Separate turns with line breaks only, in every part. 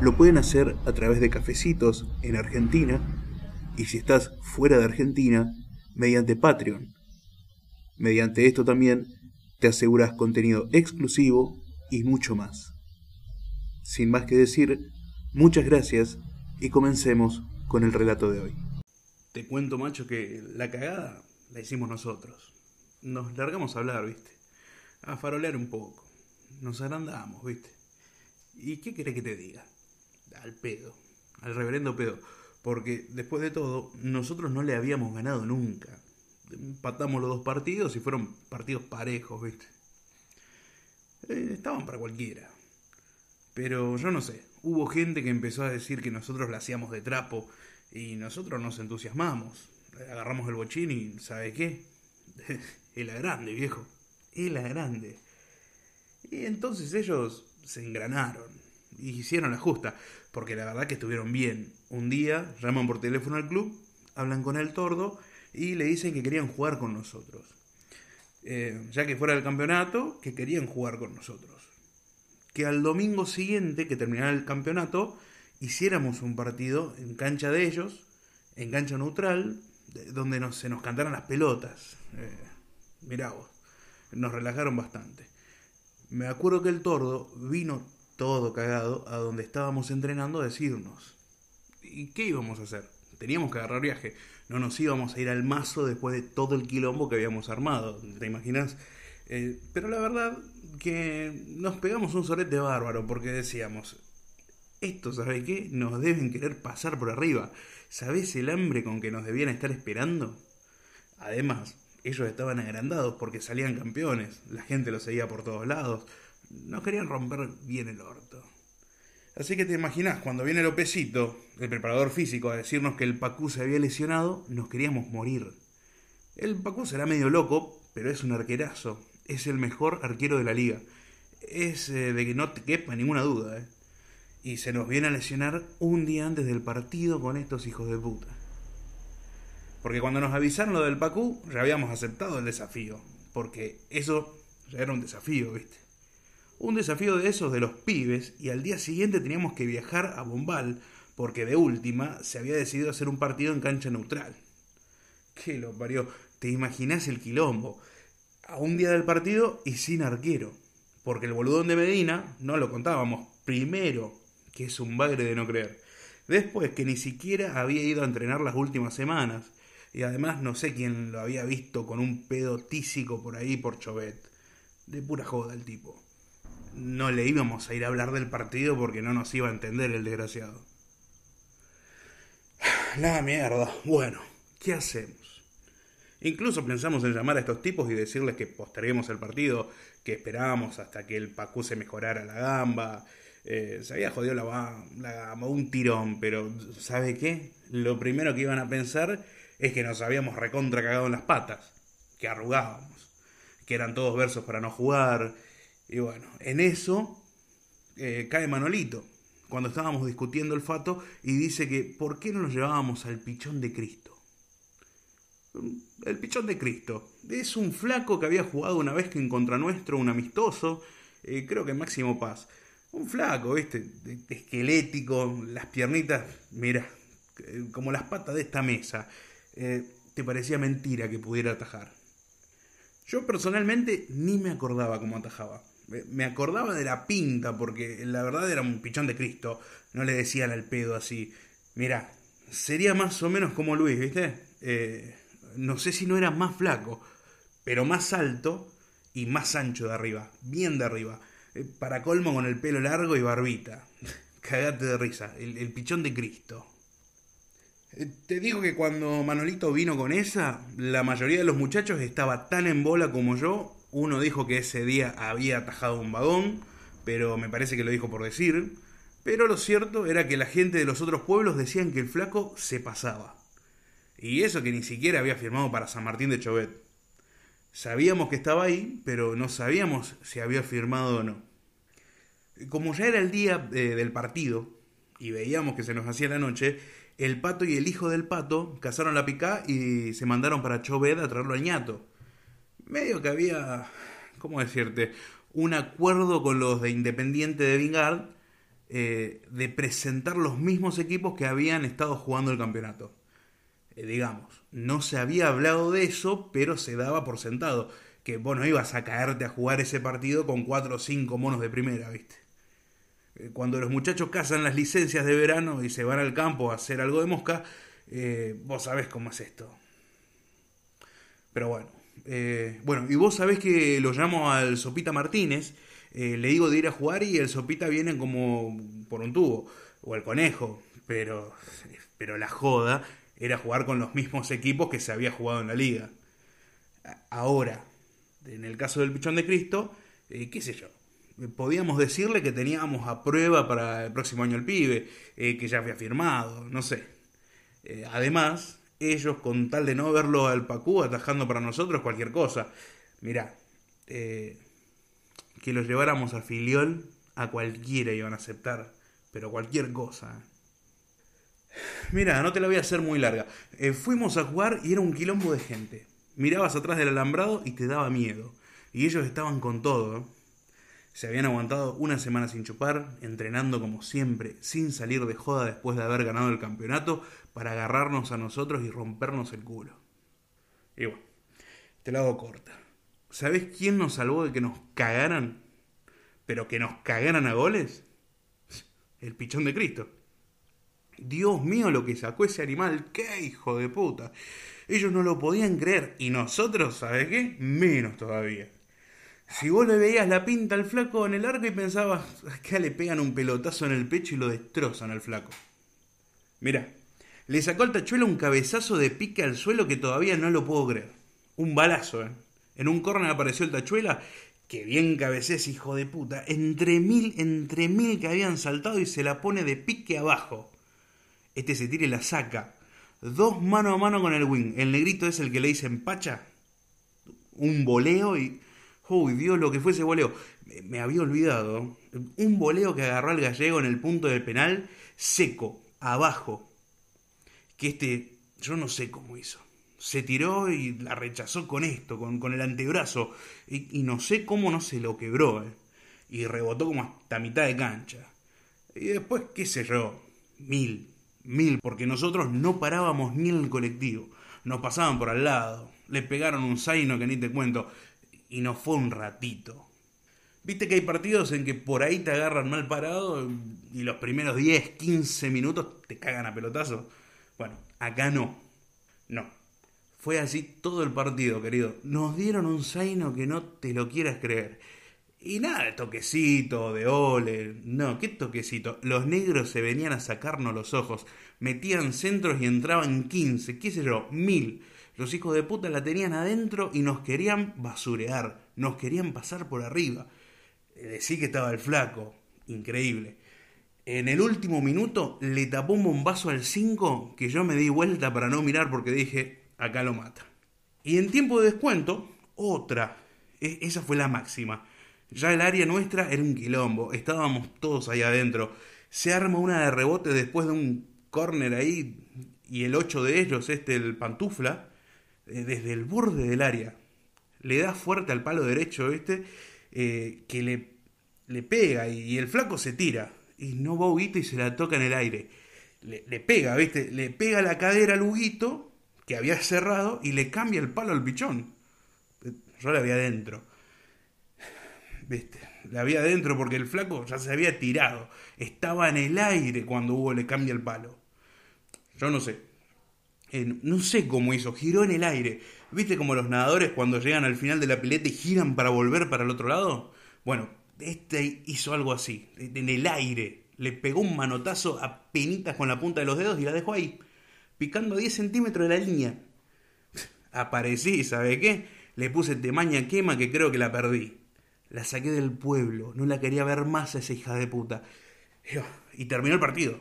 lo pueden hacer a través de cafecitos en Argentina y si estás fuera de Argentina, mediante Patreon. Mediante esto también te aseguras contenido exclusivo y mucho más. Sin más que decir, muchas gracias y comencemos con el relato de hoy. Te cuento, macho, que la cagada la hicimos nosotros. Nos largamos a hablar, viste. A farolear un poco. Nos agrandamos, viste. ¿Y qué querés que te diga? Al pedo. Al reverendo pedo. Porque después de todo, nosotros no le habíamos ganado nunca. Empatamos los dos partidos y fueron partidos parejos, viste. Eh, estaban para cualquiera. Pero yo no sé, hubo gente que empezó a decir que nosotros la hacíamos de trapo y nosotros nos entusiasmamos. Agarramos el bochín y, ¿sabe qué? Es la grande, viejo. Es la grande. Y entonces ellos se engranaron hicieron la justa, porque la verdad que estuvieron bien. Un día llaman por teléfono al club, hablan con el tordo y le dicen que querían jugar con nosotros. Eh, ya que fuera del campeonato, que querían jugar con nosotros. Que al domingo siguiente, que terminara el campeonato, hiciéramos un partido en cancha de ellos, en cancha neutral, donde se nos cantaran las pelotas. Eh, mirá vos, nos relajaron bastante. Me acuerdo que el tordo vino todo cagado a donde estábamos entrenando a decirnos, ¿y qué íbamos a hacer? Teníamos que agarrar viaje, no nos íbamos a ir al mazo después de todo el quilombo que habíamos armado, ¿te imaginas? Eh, pero la verdad que nos pegamos un sorete bárbaro porque decíamos, esto, ¿sabes qué? Nos deben querer pasar por arriba. ¿Sabés el hambre con que nos debían estar esperando? Además, ellos estaban agrandados porque salían campeones, la gente los seguía por todos lados, no querían romper bien el orto. Así que te imaginas, cuando viene Lopecito, el preparador físico, a decirnos que el Pacú se había lesionado, nos queríamos morir. El Pacú será medio loco, pero es un arquerazo. Es el mejor arquero de la liga. Es eh, de que no te quepa ninguna duda. ¿eh? Y se nos viene a lesionar un día antes del partido con estos hijos de puta. Porque cuando nos avisaron lo del Pacú, ya habíamos aceptado el desafío. Porque eso ya era un desafío, ¿viste? Un desafío de esos de los pibes y al día siguiente teníamos que viajar a Bombal porque de última se había decidido hacer un partido en cancha neutral. ¿Qué lo parió? ¿Te imaginás el quilombo? A un día del partido y sin arquero. Porque el boludón de Medina, no lo contábamos, primero, que es un bagre de no creer. Después que ni siquiera había ido a entrenar las últimas semanas y además no sé quién lo había visto con un pedo tísico por ahí por Chovet. De pura joda el tipo. No le íbamos a ir a hablar del partido porque no nos iba a entender el desgraciado. La mierda. Bueno, ¿qué hacemos? Incluso pensamos en llamar a estos tipos y decirles que posterguemos el partido, que esperábamos hasta que el Pacú se mejorara la gamba. Eh, se había jodido la, la gamba, un tirón, pero ¿sabe qué? Lo primero que iban a pensar es que nos habíamos recontra cagado en las patas, que arrugábamos, que eran todos versos para no jugar. Y bueno, en eso eh, cae Manolito, cuando estábamos discutiendo el fato, y dice que ¿por qué no nos llevábamos al pichón de Cristo? El pichón de Cristo. Es un flaco que había jugado una vez que en contra nuestro, un amistoso, eh, creo que Máximo Paz. Un flaco, ¿viste? Esquelético, las piernitas, mira, eh, como las patas de esta mesa. Te parecía mentira que pudiera atajar. Yo personalmente ni me acordaba cómo atajaba. Me acordaba de la pinta, porque la verdad era un pichón de Cristo. No le decían al pedo así. Mira, sería más o menos como Luis, ¿viste? Eh, no sé si no era más flaco, pero más alto y más ancho de arriba. Bien de arriba. Eh, para colmo con el pelo largo y barbita. Cagate de risa. el pichón de Cristo. Eh, te digo que cuando Manolito vino con esa, la mayoría de los muchachos estaba tan en bola como yo. Uno dijo que ese día había atajado un vagón, pero me parece que lo dijo por decir. Pero lo cierto era que la gente de los otros pueblos decían que el flaco se pasaba. Y eso que ni siquiera había firmado para San Martín de Chovet. Sabíamos que estaba ahí, pero no sabíamos si había firmado o no. Como ya era el día eh, del partido y veíamos que se nos hacía la noche, el pato y el hijo del pato cazaron la picá y se mandaron para Chovet a traerlo al ñato. Medio que había, ¿cómo decirte? Un acuerdo con los de Independiente de Vingard eh, de presentar los mismos equipos que habían estado jugando el campeonato. Eh, digamos, no se había hablado de eso, pero se daba por sentado. Que vos no ibas a caerte a jugar ese partido con cuatro o cinco monos de primera, ¿viste? Eh, cuando los muchachos cazan las licencias de verano y se van al campo a hacer algo de mosca, vos sabés cómo es esto. Pero bueno, bueno, y vos sabés que lo llamo al Sopita Martínez, le digo de ir a jugar y el Sopita viene como por un tubo, o el conejo, pero, pero la joda era jugar con los mismos equipos que se había jugado en la liga. Ahora, en el caso del Pichón de Cristo, eh, qué sé yo, podíamos decirle que teníamos a prueba para el próximo año el pibe, eh, que ya había firmado, no sé. Eh, además, ellos, con tal de no verlo al Pacú atajando para nosotros cualquier cosa, mirá, que los lleváramos a Filiol, a cualquiera iban a aceptar, pero cualquier cosa. Mira, no te la voy a hacer muy larga. Eh, fuimos a jugar y era un quilombo de gente. Mirabas atrás del alambrado y te daba miedo. Y ellos estaban con todo. Se habían aguantado una semana sin chupar, entrenando como siempre, sin salir de joda después de haber ganado el campeonato, para agarrarnos a nosotros y rompernos el culo. Y bueno, te la hago corta. ¿Sabes quién nos salvó de que nos cagaran? Pero que nos cagaran a goles. El pichón de Cristo. Dios mío, lo que sacó ese animal, qué hijo de puta. Ellos no lo podían creer y nosotros, ¿sabes qué? Menos todavía. Si vos le veías la pinta al flaco en el arco y pensabas, que le pegan un pelotazo en el pecho y lo destrozan al flaco. Mira, le sacó al tachuelo un cabezazo de pique al suelo que todavía no lo puedo creer. Un balazo, ¿eh? En un córner apareció el tachuela, que bien cabecees, hijo de puta, entre mil, entre mil que habían saltado y se la pone de pique abajo. Este se tira y la saca. Dos mano a mano con el wing. El negrito es el que le dice empacha. Un voleo y. Uy, Dios, lo que fue ese voleo. Me había olvidado. Un voleo que agarró al gallego en el punto del penal, seco, abajo. Que este, yo no sé cómo hizo. Se tiró y la rechazó con esto, con, con el antebrazo. Y, no sé cómo no se lo quebró. Eh. Y rebotó como hasta mitad de cancha. Y después, qué sé yo, mil, Mil, porque nosotros no parábamos ni en el colectivo. Nos pasaban por al lado, le pegaron un zaino que ni te cuento, y no fue un ratito. Viste que hay partidos en que por ahí te agarran mal parado y los primeros 10, 15 minutos te cagan a pelotazo. Bueno, acá no. No. Fue así todo el partido, querido. Nos dieron un zaino que no te lo quieras creer. Y nada de toquecito, de ole. No, ¿qué toquecito? Los negros se venían a sacarnos los ojos. Metían centros y entraban 15, qué sé yo, mil. Los hijos de puta la tenían adentro y nos querían basurear. Nos querían pasar por arriba. Eh, Decí que estaba el flaco. Increíble. En el último minuto le tapó un bombazo al 5 que yo me di vuelta para no mirar porque dije, acá lo mata. Y en tiempo de descuento, otra. E, esa fue la máxima ya el área nuestra era un quilombo, estábamos todos ahí adentro. Se arma una de rebote después de un córner ahí y el 8 de ellos, este, el pantufla, eh, desde el borde del área. Le da fuerte al palo derecho, este, que le, le pega y, el flaco se tira. Y no va Huguito y se la toca en el aire. Le, pega, ¿viste? Le pega la cadera al Huguito, que había cerrado, y le cambia el palo al pichón. Yo la había adentro. ¿viste? La había adentro porque el flaco ya se había tirado. Estaba en el aire cuando Hugo le cambia el palo. Yo no sé. No sé cómo hizo, giró en el aire. ¿Viste como los nadadores cuando llegan al final de la pileta y giran para volver para el otro lado? Bueno, este hizo algo así, en el aire. Le pegó un manotazo a penitas con la punta de los dedos y la dejó ahí, picando a 10 centímetros de la línea. Aparecí, ¿sabe qué? Le puse temaña quema que creo que la perdí. La saqué del pueblo, no la quería ver más a esa hija de puta. Y terminó el partido.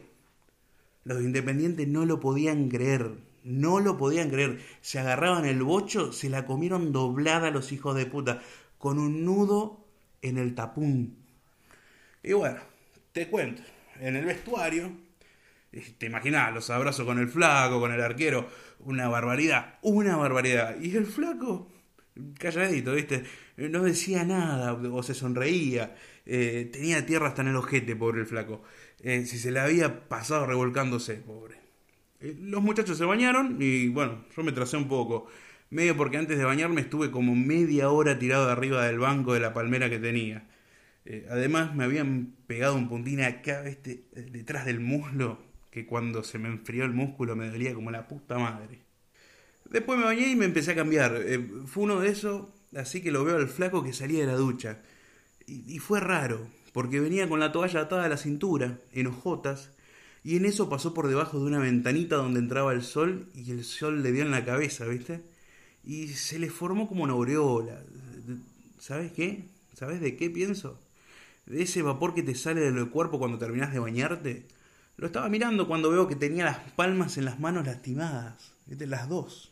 Los independientes no lo podían creer. No lo podían creer. Se agarraban el bocho, se la comieron doblada los hijos de puta. Con un nudo en el tapún. Y bueno, te cuento. En el vestuario, te imaginas los abrazos con el flaco, con el arquero. Una barbaridad, una barbaridad. Y el flaco, calladito, ¿viste? No decía nada o se sonreía. Eh, tenía tierra hasta en el ojete, pobre el flaco. Eh, si se le había pasado revolcándose, pobre. Eh, los muchachos se bañaron y bueno, yo me tracé un poco. Medio porque antes de bañarme estuve como media hora tirado de arriba del banco de la palmera que tenía. además me habían pegado un puntín acá, ¿viste? detrás del muslo, que cuando se me enfrió el músculo me dolía como la puta madre. Después me bañé y me empecé a cambiar. fue uno de esos, así que lo veo al flaco que salía de la ducha. Y, fue raro, porque venía con la toalla atada a la cintura, en hojotas, y en eso pasó por debajo de una ventanita donde entraba el sol y el sol le dio en la cabeza, ¿viste? Y se le formó como una aureola. ¿Sabes qué? ¿Sabes de qué pienso? De ese vapor que te sale del cuerpo cuando terminas de bañarte. Lo estaba mirando cuando veo que tenía las palmas en las manos lastimadas. ¿Viste? Las dos.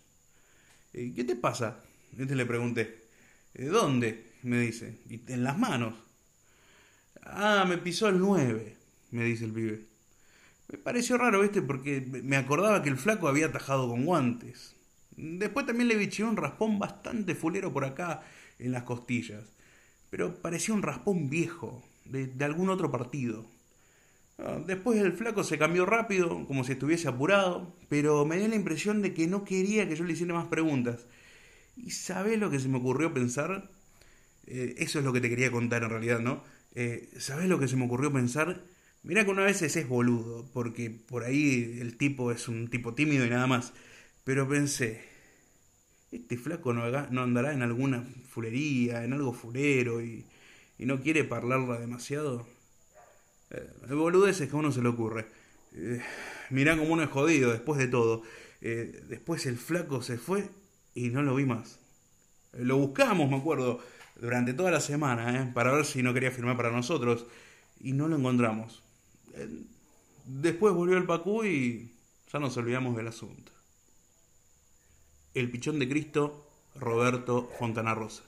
Eh, ¿Qué te pasa? Este le pregunté. ¿De dónde? me dice. en las manos. Ah, me pisó el 9, me dice el pibe. Me pareció raro, este, porque me acordaba que el flaco había atajado con guantes. Después también le biché un raspón bastante fulero por acá en las costillas. Pero parecía un raspón viejo, de, algún otro partido. Ah, después el flaco se cambió rápido, como si estuviese apurado, pero me dio la impresión de que no quería que yo le hiciera más preguntas. ¿Y sabes lo que se me ocurrió pensar? Eh, eso es lo que te quería contar en realidad, ¿no? Eh, ¿Sabes lo que se me ocurrió pensar? Mira que una vez es boludo, porque por ahí el tipo es un tipo tímido y nada más. Pero pensé, este flaco no, andará en alguna fulería, en algo fulero y, no quiere parlarla demasiado. Eh, el boludez es que a uno se le ocurre. Eh, mirá como uno es jodido después de todo. después el flaco se fue y no lo vi más. Lo buscamos, me acuerdo durante toda la semana ¿eh? para ver si no quería firmar para nosotros y no lo encontramos. Eh, después volvió el Pacú y ya nos olvidamos del asunto. El Pichón de Cristo, Roberto Fontana Rosa.